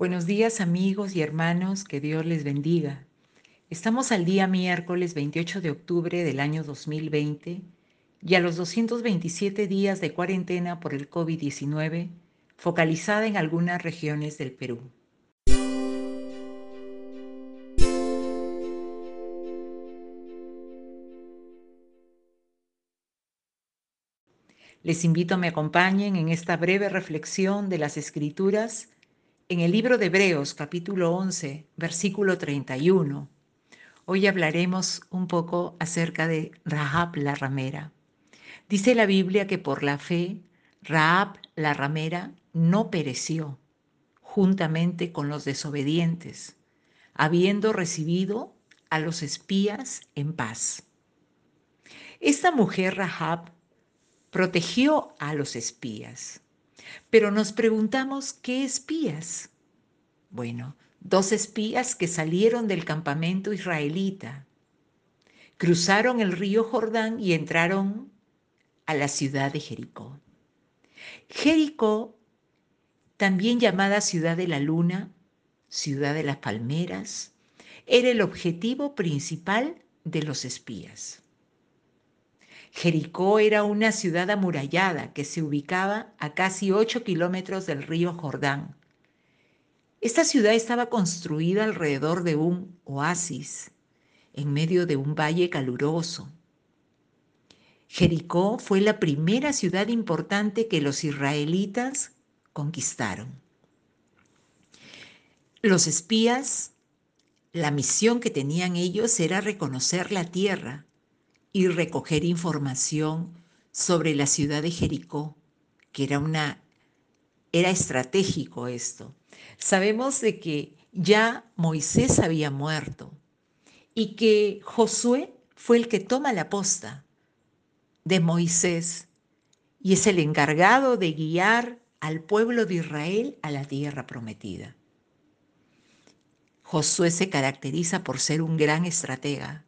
Buenos días amigos y hermanos, que Dios les bendiga. Estamos al día miércoles 28 de octubre del año 2020 y a los 227 días de cuarentena por el COVID-19 focalizada en algunas regiones del Perú. Les invito a me acompañen en esta breve reflexión de las Escrituras en el libro de Hebreos capítulo 11, versículo 31. Hoy hablaremos un poco acerca de Rahab la ramera. Dice la Biblia que por la fe, Rahab la ramera no pereció juntamente con los desobedientes, habiendo recibido a los espías en paz. Esta mujer Rahab protegió a los espías pero nos preguntamos, ¿qué espías? Bueno, dos espías que salieron del campamento israelita, cruzaron el río Jordán y entraron a la ciudad de Jericó. Jericó, también llamada ciudad de la luna, ciudad de las palmeras, era el objetivo principal de los espías. Jericó era una ciudad amurallada que se ubicaba a casi 8 kilómetros del río Jordán. Esta ciudad estaba construida alrededor de un oasis, en medio de un valle caluroso. Jericó fue la primera ciudad importante que los israelitas conquistaron. Los espías, la misión que tenían ellos era reconocer la tierra y recoger información sobre la ciudad de Jericó, que era una era estratégico esto. Sabemos de que ya Moisés había muerto y que Josué fue el que toma la posta de Moisés y es el encargado de guiar al pueblo de Israel a la tierra prometida. Josué se caracteriza por ser un gran estratega,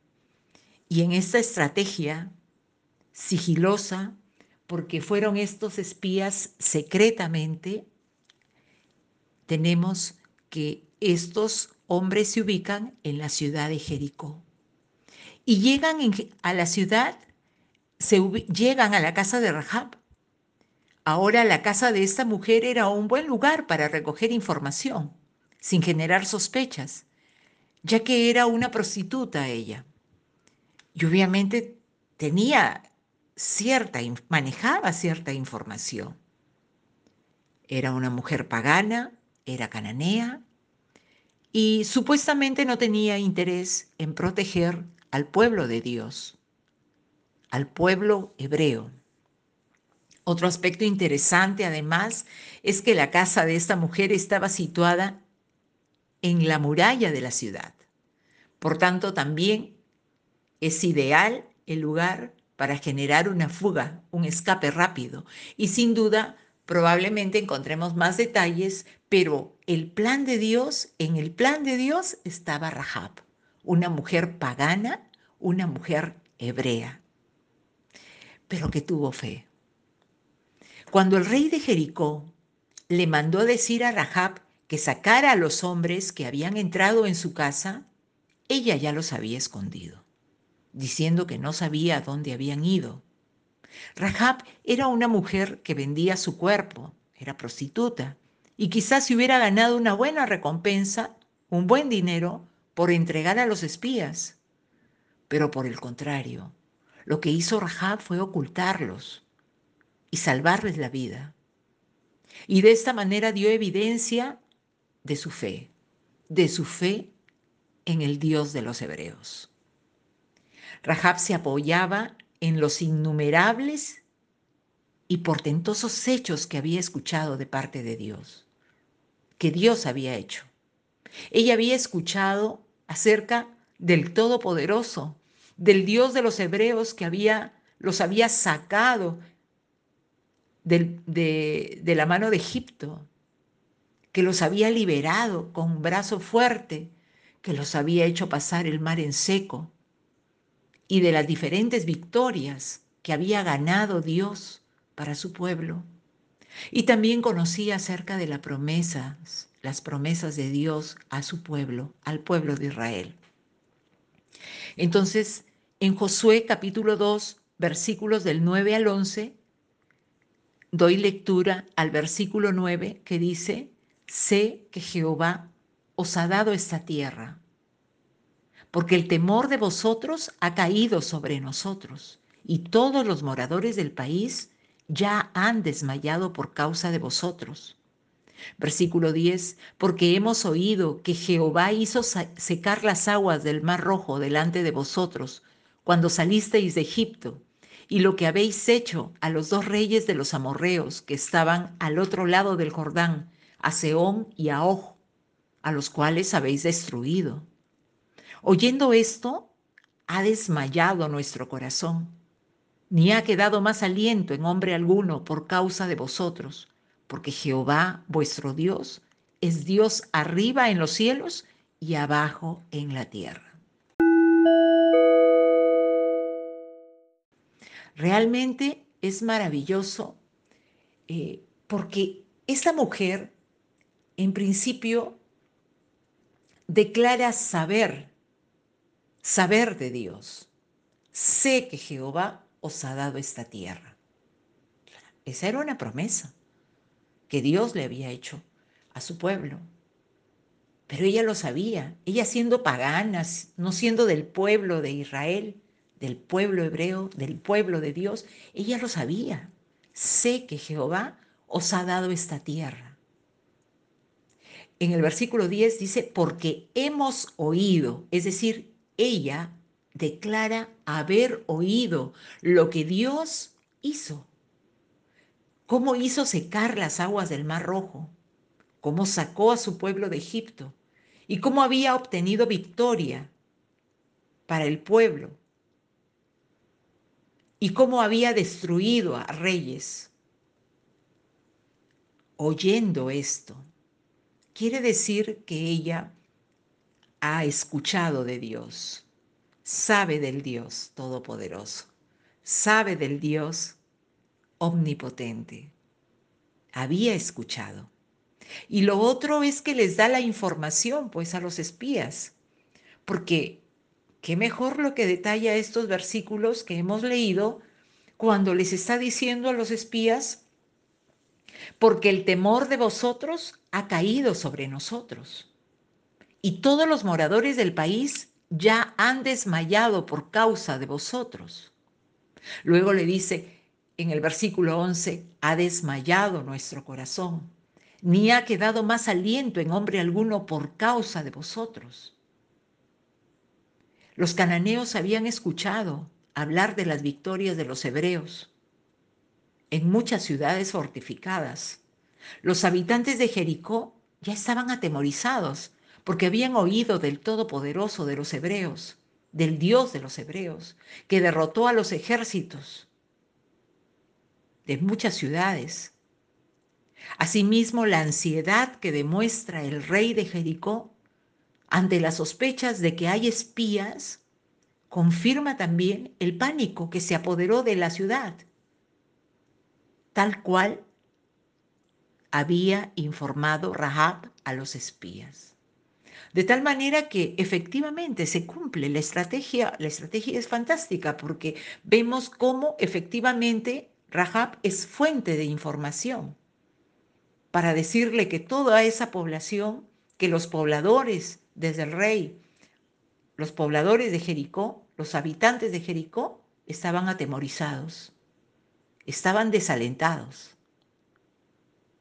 y en esta estrategia sigilosa, porque fueron estos espías secretamente, tenemos que estos hombres se ubican en la ciudad de Jericó. Y llegan a la ciudad, se llegan a la casa de Rahab. Ahora la casa de esta mujer era un buen lugar para recoger información, sin generar sospechas, ya que era una prostituta ella. Y obviamente tenía cierta, manejaba cierta información. Era una mujer pagana, era cananea y supuestamente no tenía interés en proteger al pueblo de Dios, al pueblo hebreo. Otro aspecto interesante además es que la casa de esta mujer estaba situada en la muralla de la ciudad. Por tanto, también es ideal el lugar para generar una fuga, un escape rápido. Y sin duda, probablemente encontremos más detalles, pero el plan de Dios, en el plan de Dios estaba Rahab, una mujer pagana, una mujer hebrea, pero que tuvo fe. Cuando el rey de Jericó le mandó decir a Rahab que sacara a los hombres que habían entrado en su casa, ella ya los había escondido diciendo que no sabía a dónde habían ido. Rahab era una mujer que vendía su cuerpo, era prostituta, y quizás se hubiera ganado una buena recompensa, un buen dinero, por entregar a los espías. Pero por el contrario, lo que hizo Rahab fue ocultarlos y salvarles la vida. Y de esta manera dio evidencia de su fe, de su fe en el Dios de los hebreos. Rahab se apoyaba en los innumerables y portentosos hechos que había escuchado de parte de Dios, que Dios había hecho. Ella había escuchado acerca del Todopoderoso, del Dios de los hebreos que había, los había sacado de, de la mano de Egipto, que los había liberado con un brazo fuerte, que los había hecho pasar el mar en seco, y de las diferentes victorias que había ganado Dios para su pueblo. Y también conocía acerca de las promesas, las promesas de Dios a su pueblo, al pueblo de Israel. Entonces, en Josué capítulo 2, versículos del 9 al 11, doy lectura al versículo 9 que dice, sé que Jehová os ha dado esta tierra, porque el temor de vosotros ha caído sobre nosotros, y todos los moradores del país ya han desmayado por causa de vosotros. Versículo 10, porque hemos oído que Jehová hizo secar las aguas del mar rojo delante de vosotros cuando salisteis de Egipto, y lo que habéis hecho a los dos reyes de los amorreos que estaban al otro lado del Jordán, a Seón y a Oj, a los cuales habéis destruido. Oyendo esto, ha desmayado nuestro corazón, ni ha quedado más aliento en hombre alguno por causa de vosotros, porque Jehová, vuestro Dios, es Dios arriba en los cielos y abajo en la tierra. Realmente es maravilloso eh, porque esta mujer, en principio, declara saber, saber de Dios. Sé que Jehová os ha dado esta tierra. Esa era una promesa que Dios le había hecho a su pueblo. Pero ella lo sabía, ella siendo pagana, no siendo del pueblo de Israel, del pueblo hebreo, del pueblo de Dios, ella lo sabía. Sé que Jehová os ha dado esta tierra. En el versículo 10 dice, porque hemos oído, es decir, ella declara haber oído lo que Dios hizo. Cómo hizo secar las aguas del Mar Rojo, cómo sacó a su pueblo de Egipto y cómo había obtenido victoria para el pueblo y cómo había destruido a reyes. Oyendo esto, quiere decir que ella ha escuchado de Dios, sabe del Dios Todopoderoso, sabe del Dios omnipotente. Había escuchado. Y lo otro es que les da la información, pues, a los espías. Porque qué mejor lo que detalla estos versículos que hemos leído cuando les está diciendo a los espías, porque el temor de vosotros ha caído sobre nosotros. Y todos los moradores del país ya han desmayado por causa de vosotros. Luego le dice, en el versículo 11, ha desmayado nuestro corazón, ni ha quedado más aliento en hombre alguno por causa de vosotros. Los cananeos habían escuchado hablar de las victorias de los hebreos en muchas ciudades fortificadas. Los habitantes de Jericó ya estaban atemorizados porque habían oído del Todopoderoso de los hebreos, del Dios de los hebreos, que derrotó a los ejércitos de muchas ciudades. Asimismo, la ansiedad que demuestra el rey de Jericó ante las sospechas de que hay espías confirma también el pánico que se apoderó de la ciudad, tal cual había informado Rahab a los espías. De tal manera que efectivamente se cumple. La estrategia, la estrategia es fantástica porque vemos cómo efectivamente Rahab es fuente de información para decirle que toda esa población, que los pobladores desde el rey, los pobladores de Jericó, los habitantes de Jericó, estaban atemorizados, estaban desalentados,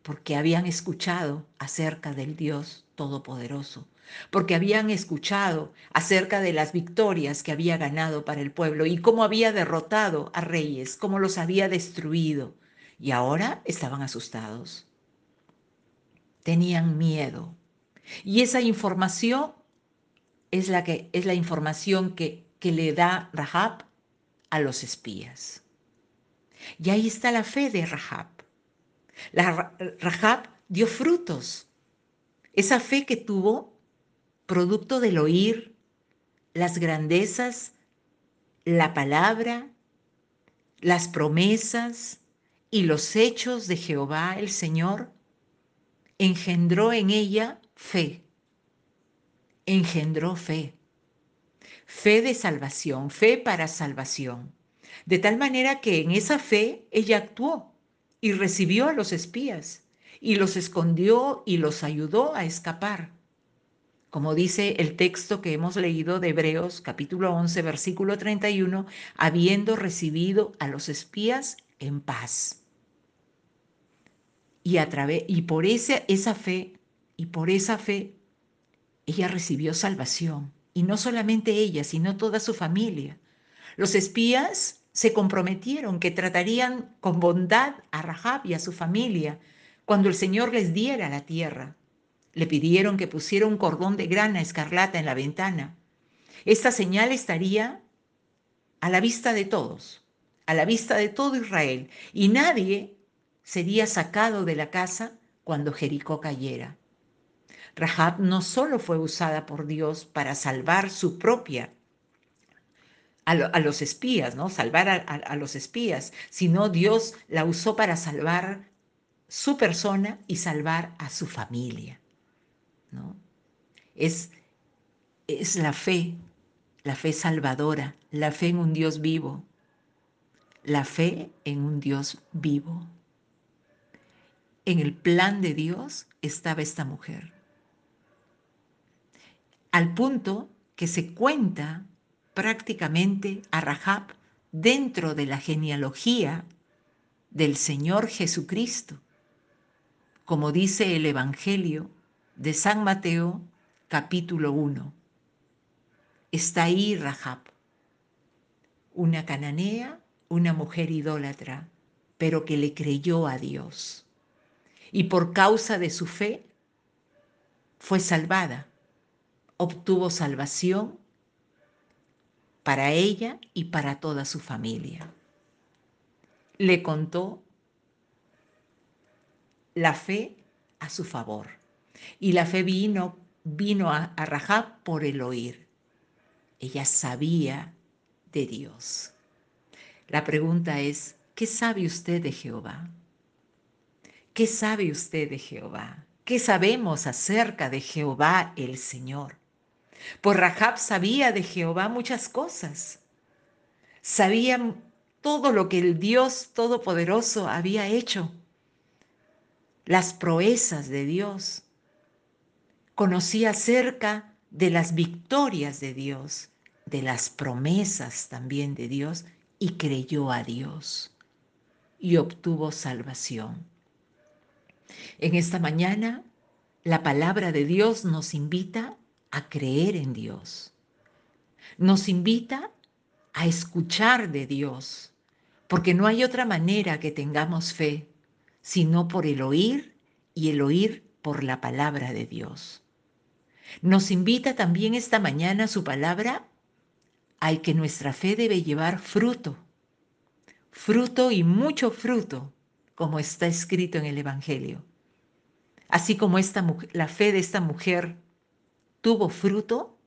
porque habían escuchado acerca del Dios Todopoderoso, porque habían escuchado acerca de las victorias que había ganado para el pueblo y cómo había derrotado a reyes, cómo los había destruido. Y ahora estaban asustados. Tenían miedo. Y esa información es la, que, es la información que, que le da Rahab a los espías. Y ahí está la fe de Rahab. La Rahab dio frutos. Esa fe que tuvo producto del oír las grandezas, la palabra, las promesas, y los hechos de Jehová el Señor engendró en ella fe. Engendró fe. Fe de salvación, fe para salvación. De tal manera que en esa fe ella actuó y recibió a los espías y los escondió y los ayudó a escapar. Como dice el texto que hemos leído de Hebreos capítulo 11 versículo 31, habiendo recibido a los espías en paz. Y, a través, y por esa, esa fe, y por esa fe, ella recibió salvación. Y no solamente ella, sino toda su familia. Los espías se comprometieron que tratarían con bondad a Rahab y a su familia cuando el Señor les diera la tierra. Le pidieron que pusiera un cordón de grana escarlata en la ventana. Esta señal estaría a la vista de todos, a la vista de todo Israel, y nadie sería sacado de la casa cuando Jericó cayera. Rahab no solo fue usada por Dios para salvar su propia a, los espías, ¿no? Salvar a, los espías, sino Dios la usó para salvar su persona y salvar a su familia, Es, es la fe, la fe salvadora, la fe en un Dios vivo, la fe en un Dios vivo. En el plan de Dios estaba esta mujer. Al punto que se cuenta prácticamente a Rahab dentro de la genealogía del Señor Jesucristo, como dice el Evangelio de San Mateo capítulo 1. Está ahí Rahab, una cananea, una mujer idólatra, pero que le creyó a Dios. Y por causa de su fe fue salvada, obtuvo salvación para ella y para toda su familia. Le contó la fe a su favor. Y la fe vino, vino a, a Rahab por el oír. Ella sabía de Dios. La pregunta es, ¿qué sabe usted de Jehová? ¿Qué sabe usted de Jehová? ¿Qué sabemos acerca de Jehová el Señor? Pues Rahab sabía de Jehová muchas cosas. Sabía todo lo que el Dios Todopoderoso había hecho, las proezas de Dios. Conocía acerca de las victorias de Dios, de las promesas también de Dios y creyó a Dios y obtuvo salvación. En esta mañana, la palabra de Dios nos invita a creer en Dios. Nos invita a escuchar de Dios, porque no hay otra manera que tengamos fe, sino por el oír y el oír por la palabra de Dios. Nos invita también esta mañana su palabra al que nuestra fe debe llevar fruto, fruto y mucho fruto, como está escrito en el Evangelio. Así como la fe de esta mujer tuvo fruto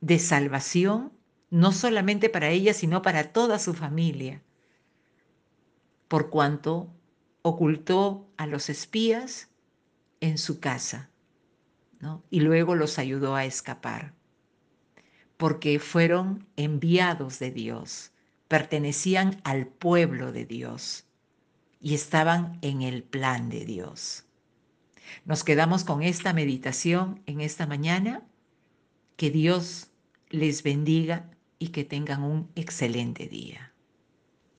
de salvación, no solamente para ella, sino para toda su familia, por cuanto ocultó a los espías en su casa y luego los ayudó a escapar, porque fueron enviados de Dios, pertenecían al pueblo de Dios y estaban en el plan de Dios. Nos quedamos con esta meditación en esta mañana. Que Dios les bendiga y que tengan un excelente día.